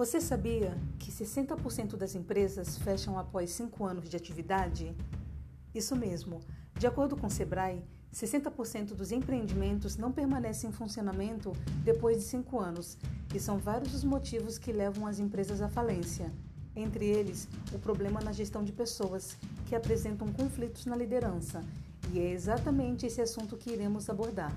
Você sabia que 60% das empresas fecham após 5 anos de atividade? Isso mesmo. De acordo com o Sebrae, 60% dos empreendimentos não permanecem em funcionamento depois de 5 anos, e são vários os motivos que levam as empresas à falência. Entre eles, o problema na gestão de pessoas, que apresentam conflitos na liderança, e é exatamente esse assunto que iremos abordar.